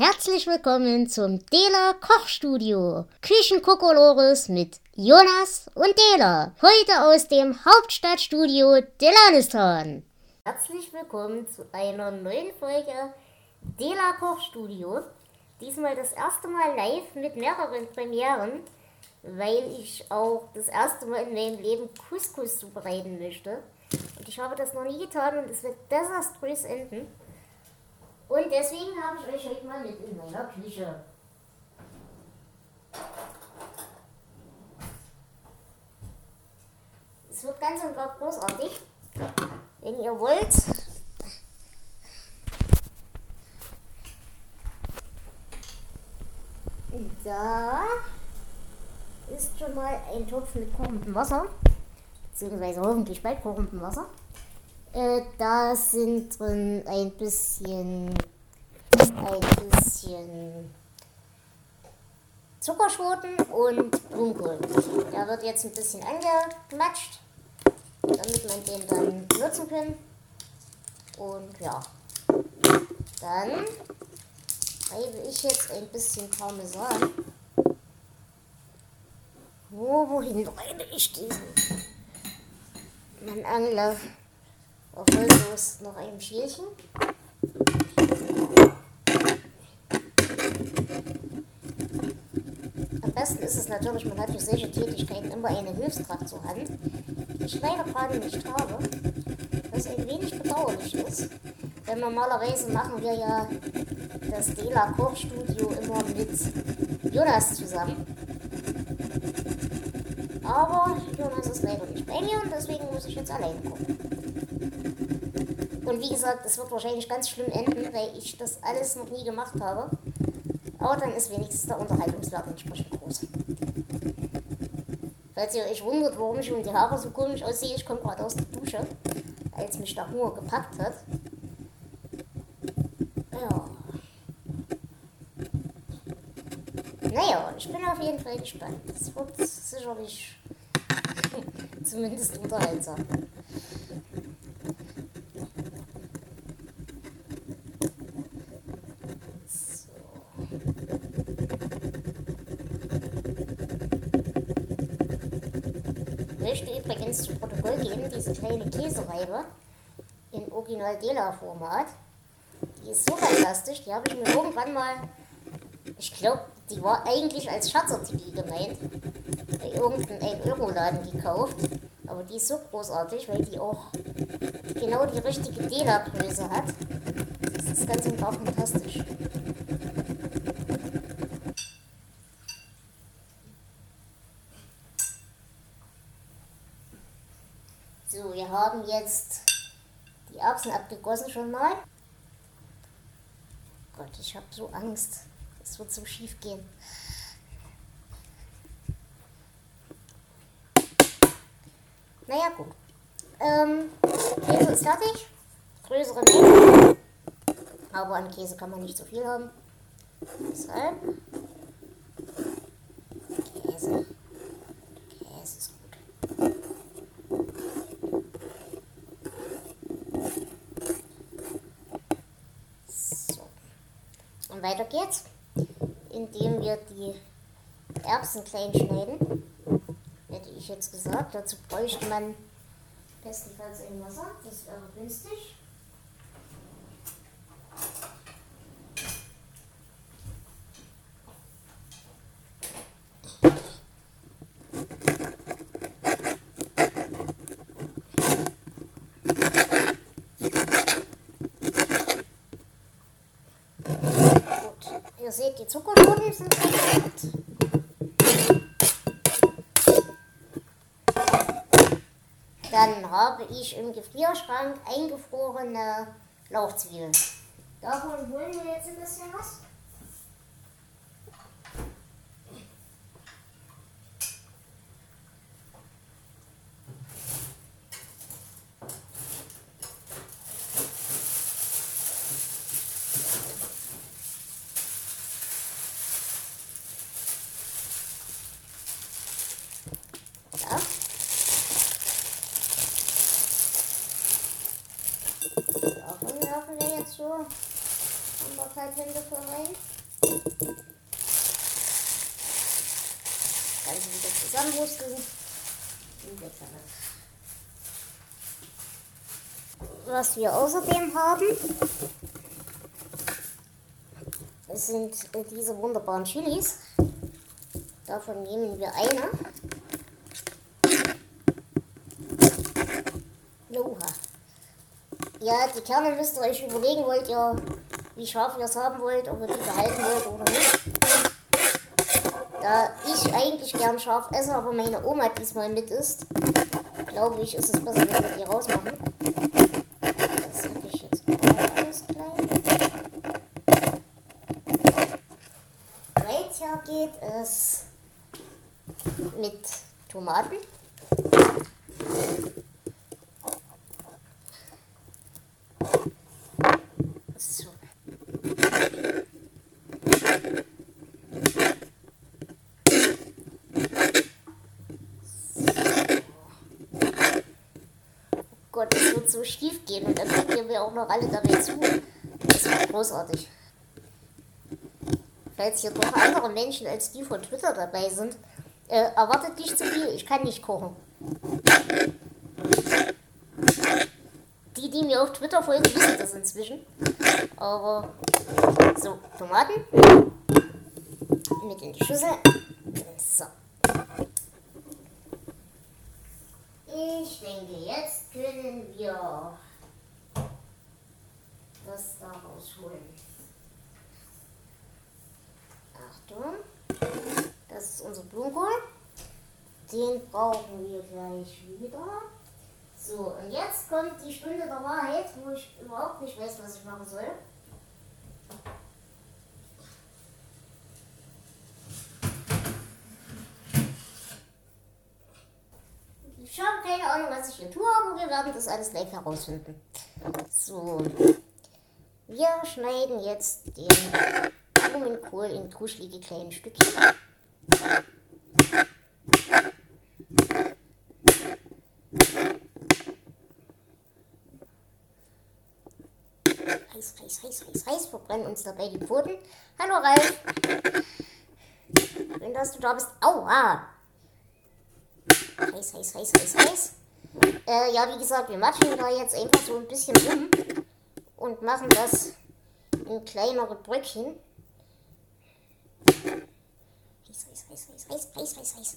Herzlich willkommen zum Dela Kochstudio. Küchenkokolores mit Jonas und Dela. Heute aus dem Hauptstadtstudio Delanistan. Herzlich willkommen zu einer neuen Folge Dela Kochstudio. Diesmal das erste Mal live mit mehreren Premieren, weil ich auch das erste Mal in meinem Leben Couscous zubereiten möchte. Und ich habe das noch nie getan und es wird desaströs enden. Und deswegen habe ich euch heute mal mit in meiner Küche. Es wird ganz und gar großartig. Wenn ihr wollt, da ist schon mal ein Topf mit kochendem Wasser, beziehungsweise hoffentlich bald kochendem Wasser. Äh, da sind drin ein bisschen, ein bisschen Zuckerschoten und Blumenkohl. Der wird jetzt ein bisschen angematscht, damit man den dann nutzen kann. Und ja, dann reibe ich jetzt ein bisschen Parmesan. Wo, wohin reibe ich diesen? Mein Angler erfolglos noch ein Schälchen. Am besten ist es natürlich, man hat für solche Tätigkeiten immer eine Hilfskraft zur Hand, die ich leider gerade nicht habe, was ein wenig bedauerlich ist. Denn normalerweise machen wir ja das Dela Kochstudio immer mit Jonas zusammen. Aber Jonas ist leider nicht bei mir und deswegen muss ich jetzt alleine gucken. Und wie gesagt, es wird wahrscheinlich ganz schlimm enden, weil ich das alles noch nie gemacht habe. Aber dann ist wenigstens der Unterhaltungswert entsprechend groß. Falls ihr euch wundert, warum ich um die Haare so komisch aussehe, ich komme gerade aus der Dusche, als mich der Hunger gepackt hat. Ja. Naja, ich bin auf jeden Fall gespannt. Es wird sicherlich zumindest unterhaltsam. Möchte übrigens zu Protokoll geben, diese kleine Käsereibe in Original Dela Format. Die ist so fantastisch, die habe ich mir irgendwann mal, ich glaube, die war eigentlich als Scherzartikel gemeint, bei irgendeinem Euroladen gekauft. Aber die ist so großartig, weil die auch genau die richtige Dela-Größe hat. Das ist ganz gar fantastisch. So, wir haben jetzt die Erbsen abgegossen schon mal. Gott, ich habe so Angst. Es wird so schief gehen. Naja, gut. Ähm, Käse ist fertig. Größere Menge. Aber an Käse kann man nicht so viel haben. Deshalb. Käse. Käse ist gut. So. Und weiter geht's, indem wir die Erbsen klein schneiden. Hätte ich jetzt gesagt. Dazu bräuchte man bestenfalls ein Wasser. Das wäre günstig. Gut, ihr seht, die Zuckerschoten sind perfekt. Dann habe ich im Gefrierschrank eingefrorene Lauchzwiebeln. Davon holen wir jetzt ein bisschen was. Da. Hände voll rein. Ganze wieder zusammenwursteln. Und weg. Was wir außerdem haben, sind diese wunderbaren Chilis. Davon nehmen wir eine. Oha. Ja, die Kerne müsst ihr euch überlegen, wollt ihr, wie scharf ihr es haben wollt, ob ihr die behalten wollt oder nicht. Da ich eigentlich gern scharf esse, aber meine Oma diesmal mit isst, glaube ich, ist es besser, wenn wir die rausmachen. Das habe ich jetzt auch alles klein. Weiter geht es mit Tomaten. So. Oh Gott, es wird so schief gehen und dann gucken wir auch noch alle dabei zu. Das wird großartig. Falls hier doch andere Menschen als die von Twitter dabei sind, äh, erwartet nicht zu viel. Ich kann nicht kochen. Die, die mir auf Twitter folgen, wissen das inzwischen. Aber so, Tomaten mit in die Schüssel. So. Ich denke, jetzt können wir das da rausholen. Achtung. Das ist unser Blumenkohl. Den brauchen wir gleich wieder. So, und jetzt kommt die Stunde der Wahrheit, wo ich überhaupt nicht weiß, was ich machen soll. Ich habe keine Ahnung, was ich hier tue, aber wir werden das alles gleich herausfinden. So, wir schneiden jetzt den Blumenkohl in kuschelige kleine Stückchen. Heiß, heiß, heiß, heiß, heiß, verbrennen uns dabei die Pfoten. Hallo Ralf. Schön, dass du da bist. Aua. Heiß, heiß, heiß, heiß, heiß. Äh, ja, wie gesagt, wir matschen da jetzt einfach so ein bisschen rum und machen das in kleinere Bröckchen. Heiß, heiß, heiß, heiß, heiß, heiß, heiß, heiß.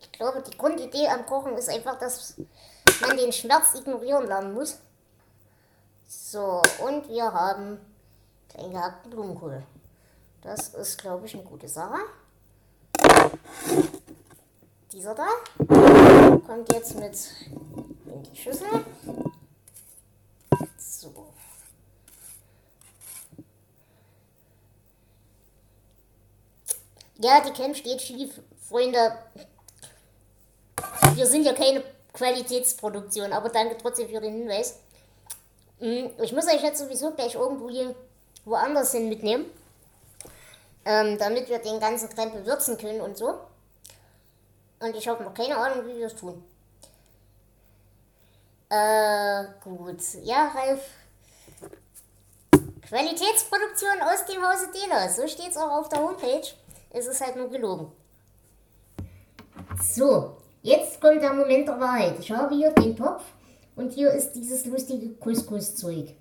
Ich glaube, die Grundidee am Kochen ist einfach, dass man den Schmerz ignorieren lernen muss. So, und wir haben klein gehackten Blumenkohl. Das ist, glaube ich, eine gute Sache. Dieser da kommt jetzt mit in die Schüssel. So. Ja, die Cam steht schief, Freunde. Wir sind ja keine Qualitätsproduktion, aber danke trotzdem für den Hinweis. Hm, ich muss euch jetzt sowieso gleich irgendwo hier woanders hin mitnehmen, ähm, damit wir den ganzen Krempel würzen können und so. Und ich habe noch keine Ahnung, wie wir es tun. Äh, gut. Ja, Ralf. Qualitätsproduktion aus dem Hause Dela. So steht es auch auf der Homepage. Es ist halt nur gelogen. So, jetzt kommt der Moment der Wahrheit. Ich habe hier den Topf und hier ist dieses lustige Couscous-Zeug.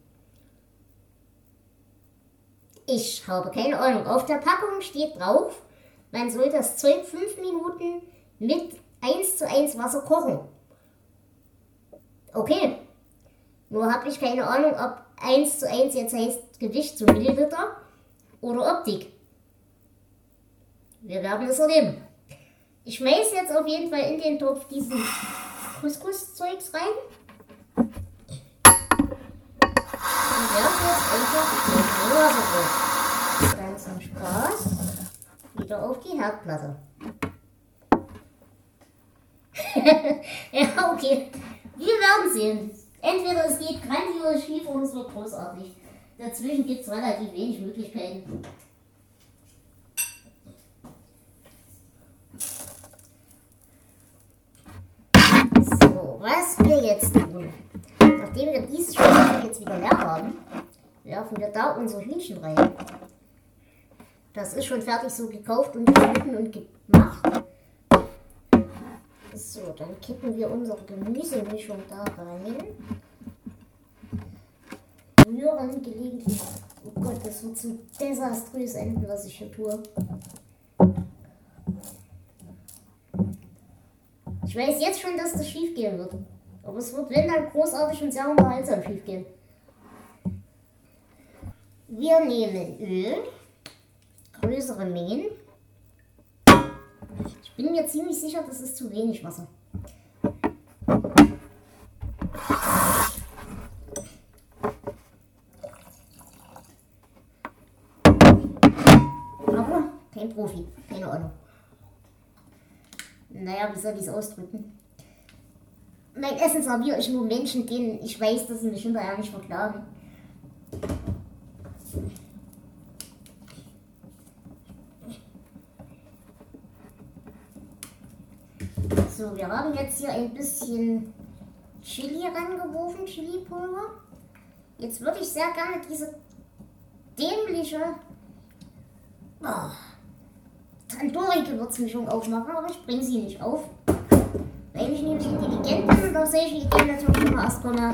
Ich habe keine Ahnung. Auf der Packung steht drauf, man soll das Zeug 5 Minuten mit 1 zu 1 Wasser kochen. Okay. Nur habe ich keine Ahnung, ob 1 zu 1 jetzt heißt Gewicht zu Milliliter oder Optik. Wir werden es erleben. Ich schmeiße jetzt auf jeden Fall in den Topf diesen Couscous-Zeugs rein. Und werfe jetzt einfach mit Wasser drauf. Ganz zum Spaß. Wieder auf die Herdplatte. ja, okay. Wir werden sehen. Entweder es geht grandios schief oder es wird großartig. Dazwischen gibt es relativ wenig Möglichkeiten. So. was wir jetzt tun, nachdem wir dieses Spiel jetzt wieder leer haben, werfen wir da unser Hühnchen rein. Das ist schon fertig so gekauft und geschnitten und gemacht. So, dann kippen wir unsere Gemüsemischung da rein. Rühren gelegentlich. Oh Gott, das wird so desaströs enden, was ich hier tue. Ich weiß jetzt schon, dass das schief gehen wird. Aber es wird, wenn dann großartig und sehr unterhaltsam schief gehen. Wir nehmen Öl, größere Mengen. Ich bin mir ziemlich sicher, das ist zu wenig Wasser. Aber kein Profi, keine Ahnung naja, wie soll ich es ausdrücken? Mein Essen serviere ich nur Menschen, denen ich weiß, dass sie mich hinterher nicht verklagen. So, wir haben jetzt hier ein bisschen Chili rangeworfen, Chili-Pulver. Jetzt würde ich sehr gerne diese dämliche oh, Tandoori-Gewürzmischung aufmachen, aber ich bringe sie nicht auf. Weil ich nämlich intelligent bin und auf solche Ideen natürlich immer erst komme,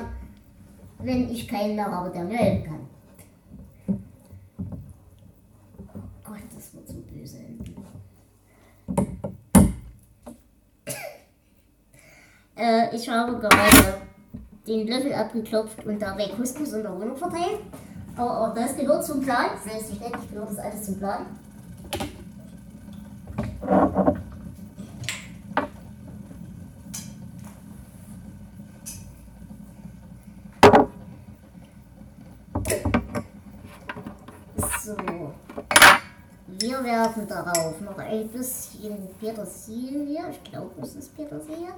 wenn ich keinen mehr habe, der mir helfen kann. Oh Gott, das wird so böse äh, ich habe gerade den Löffel abgeklopft und dabei Couscous in der Wohnung verteilt. Aber auch das gehört zum Plan. Selbstverständlich gehört das alles zum Plan. So. Wir werfen darauf noch ein bisschen Petersilie. Ich glaube, es ist Petersilie.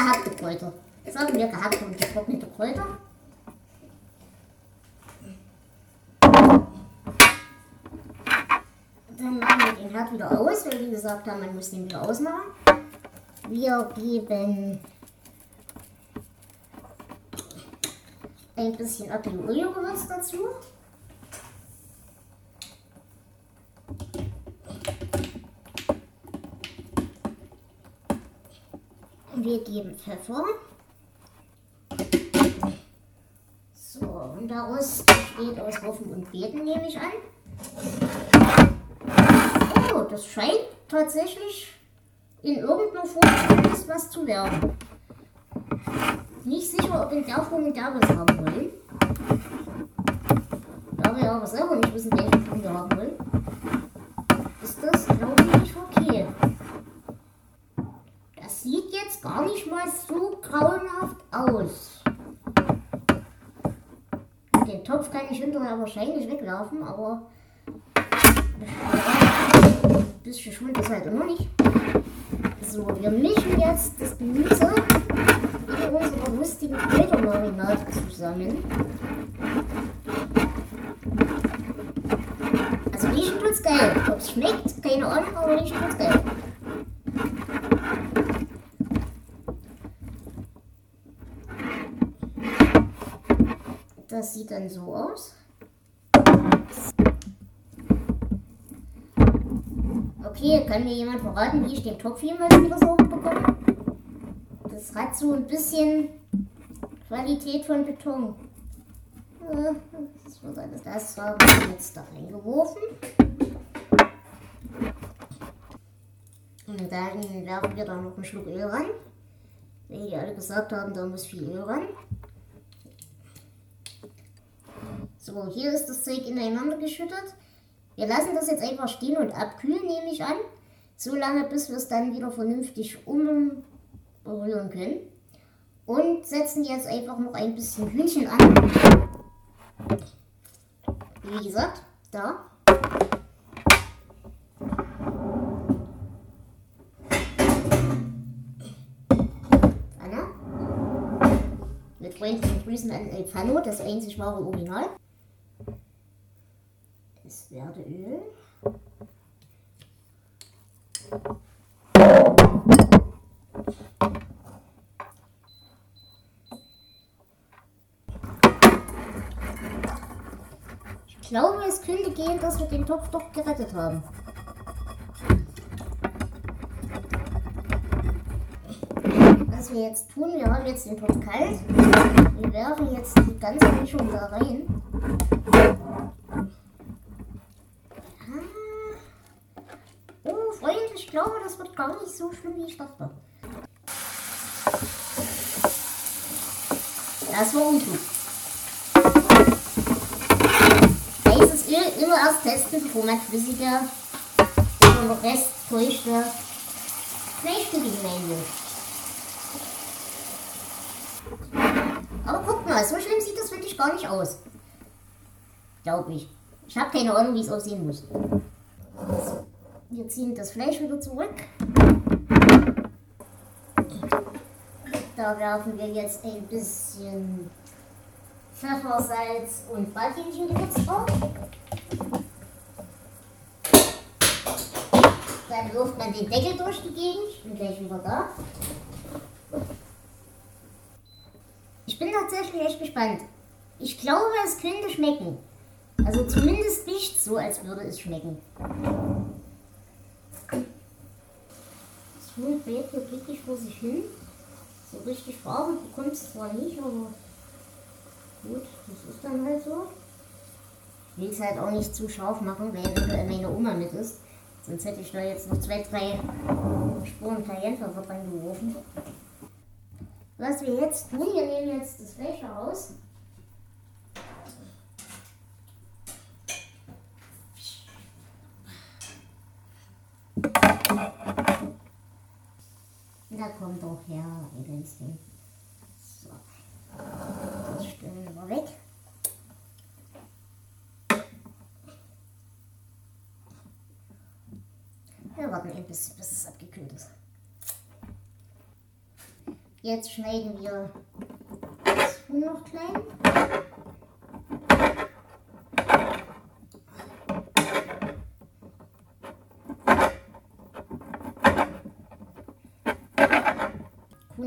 Gehackte Kräuter. Sagen wir gehackte und getrocknete Kräuter. Dann machen wir den Herd wieder aus, weil wir gesagt haben, man muss den wieder ausmachen. Wir geben ein bisschen Aglio-Olio-Gewürz dazu. Wir geben Pfeffer. So, und daraus besteht aus Hoffen und Beten, nehme ich an. Oh, das scheint tatsächlich in irgendeiner Form was zu werden. Nicht sicher, ob in der Form wir es haben wollen. Da wir aber selber nicht wissen, welche Form wir haben wollen, ist das, glaube ich, okay. Sieht jetzt gar nicht mal so grauenhaft aus. Den Topf kann ich hinterher wahrscheinlich wegwerfen, aber ein bisschen Schuld ist halt immer nicht. So, wir mischen jetzt das Gemüse in unserer lustigen Kräutermarinade zusammen. Also riechen tut's geil. Ob es schmeckt, keine Ahnung, aber riechen tut's geil. Das sieht dann so aus. Okay, kann mir jemand verraten, wie ich den Topf jemals wieder so bekomme? Das hat so ein bisschen Qualität von Beton. Das, wird alles, das haben wir jetzt da reingeworfen. Und dann werfen wir da noch einen Schluck Öl ran. Wenn die alle gesagt haben, da muss viel Öl ran. So, hier ist das Zeug ineinander geschüttet. Wir lassen das jetzt einfach stehen und abkühlen, nehme ich an. So lange, bis wir es dann wieder vernünftig umrühren können. Und setzen jetzt einfach noch ein bisschen Hühnchen an. Wie gesagt, da. Anna. Mit freundlichen Grüßen an El Pano, das einzig wahre Original. Erdöl. Ich glaube, es könnte gehen, dass wir den Topf doch gerettet haben. Was wir jetzt tun, wir haben jetzt den Topf kalt. Wir werfen jetzt die ganze Mischung da rein. Ich glaube, das wird gar nicht so schlimm, wie ich dachte. Das war unklug. Heißes Öl immer erst testen, bevor man flüssige oder restfeuchte Fleischstücke hineinwirft. Aber guck mal, so schlimm sieht das wirklich gar nicht aus. Glaube ich. Ich habe keine Ahnung, wie es aussehen muss. Wir ziehen das Fleisch wieder zurück. Da werfen wir jetzt ein bisschen Pfeffer, Salz und Bratwürstchengewürz drauf. Dann wirft man den Deckel durch die Gegend. Ich bin gleich wieder da. Ich bin tatsächlich echt gespannt. Ich glaube, es könnte schmecken. Also zumindest nicht so, als würde es schmecken. Huhn quält hier glücklich vor sich hin. So richtig Farbe bekommt es zwar nicht, aber gut, das ist dann halt so. Ich will es halt auch nicht zu scharf machen, weil eventuell meine Oma mit ist. Sonst hätte ich da jetzt noch zwei, drei Spuren Cayennepfeffer dran geworfen. Was wir jetzt tun, wir nehmen jetzt das Fleisch raus. Da kommt doch her, Eigensding. So. Das stellen wir weg. Wir warten ein bisschen, bis es abgekühlt ist. Jetzt schneiden wir das Huhn noch klein.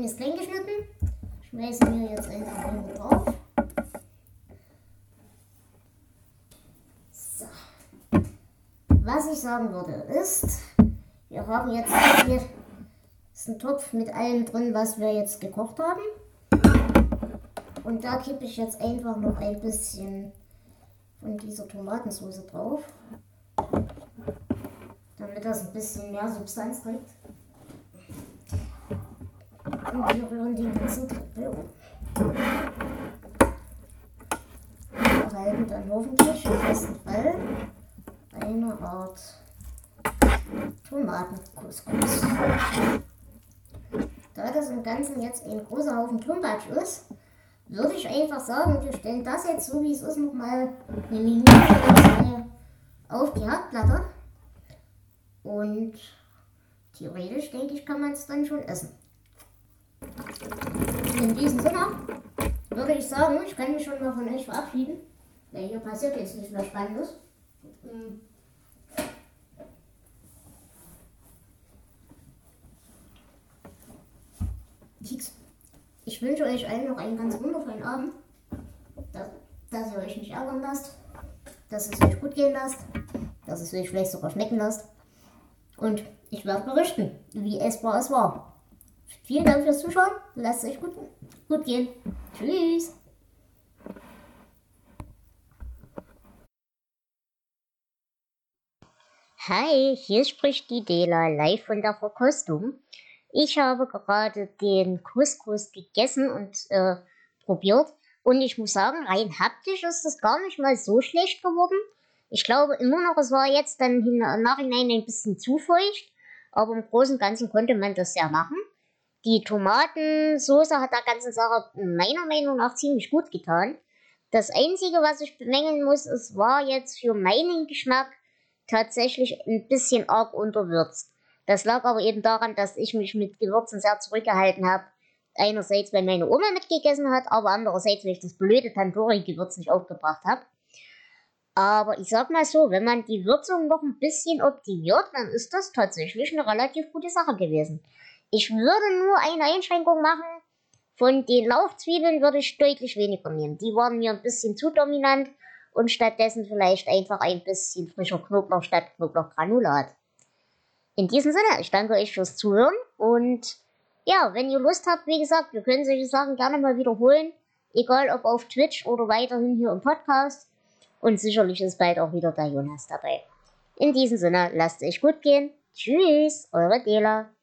Ist klein geschnitten. Schmeißen wir jetzt einfach Huhn drauf. So. Was ich sagen würde ist, wir haben jetzt hier ist ein Topf mit allem drin, was wir jetzt gekocht haben. Und da kippe ich jetzt einfach noch ein bisschen von dieser Tomatensauce drauf, damit das ein bisschen mehr Substanz kriegt. Und wir rühren den ganzen um. Wir erhalten dann hoffentlich im besten Fall eine Art Tomatencouscous. Da das im Ganzen jetzt ein großer Haufen Klumpatsch ist, würde ich einfach sagen, wir stellen das jetzt so wie es ist nochmal eine Minute auf die Herdplatte. Und theoretisch denke ich, kann man es dann schon essen. In diesem Sinne würde ich sagen, ich kann mich schon mal von euch verabschieden, weil hier passiert jetzt nicht mehr Spannendes. Hm. Ich wünsche euch allen noch einen ganz wundervollen Abend, dass, dass ihr euch nicht ärgern lasst, dass es euch gut gehen lasst, dass es euch vielleicht sogar schmecken lasst. Und ich werde berichten, wie essbar es war. Vielen Dank fürs Zuschauen. Lasst es euch gut, gut gehen. Tschüss. Hi, hier spricht die Dela live von der Verkostung. Ich habe gerade den Couscous gegessen und äh, probiert. Und ich muss sagen, rein haptisch ist das gar nicht mal so schlecht geworden. Ich glaube immer noch, es war jetzt dann im Nachhinein ein bisschen zu feucht. Aber im Großen und Ganzen konnte man das ja machen. Die Tomatensauce hat der ganzen Sache meiner Meinung nach ziemlich gut getan. Das Einzige, was ich bemängeln muss, es war jetzt für meinen Geschmack tatsächlich ein bisschen arg unterwürzt. Das lag aber eben daran, dass ich mich mit Gewürzen sehr zurückgehalten habe. Einerseits, weil meine Oma mitgegessen hat, aber andererseits, weil ich das blöde Tandoori-Gewürz nicht aufgebracht habe. Aber ich sag mal so, wenn man die Würzung noch ein bisschen optimiert, dann ist das tatsächlich eine relativ gute Sache gewesen. Ich würde nur eine Einschränkung machen. Von den Lauchzwiebeln würde ich deutlich weniger nehmen. Die waren mir ein bisschen zu dominant und stattdessen vielleicht einfach ein bisschen frischer Knoblauch statt Knoblauchgranulat. In diesem Sinne, ich danke euch fürs Zuhören und ja, wenn ihr Lust habt, wie gesagt, wir können solche Sachen gerne mal wiederholen, egal ob auf Twitch oder weiterhin hier im Podcast. Und sicherlich ist bald auch wieder der Jonas dabei. In diesem Sinne, lasst es euch gut gehen. Tschüss, eure Dela.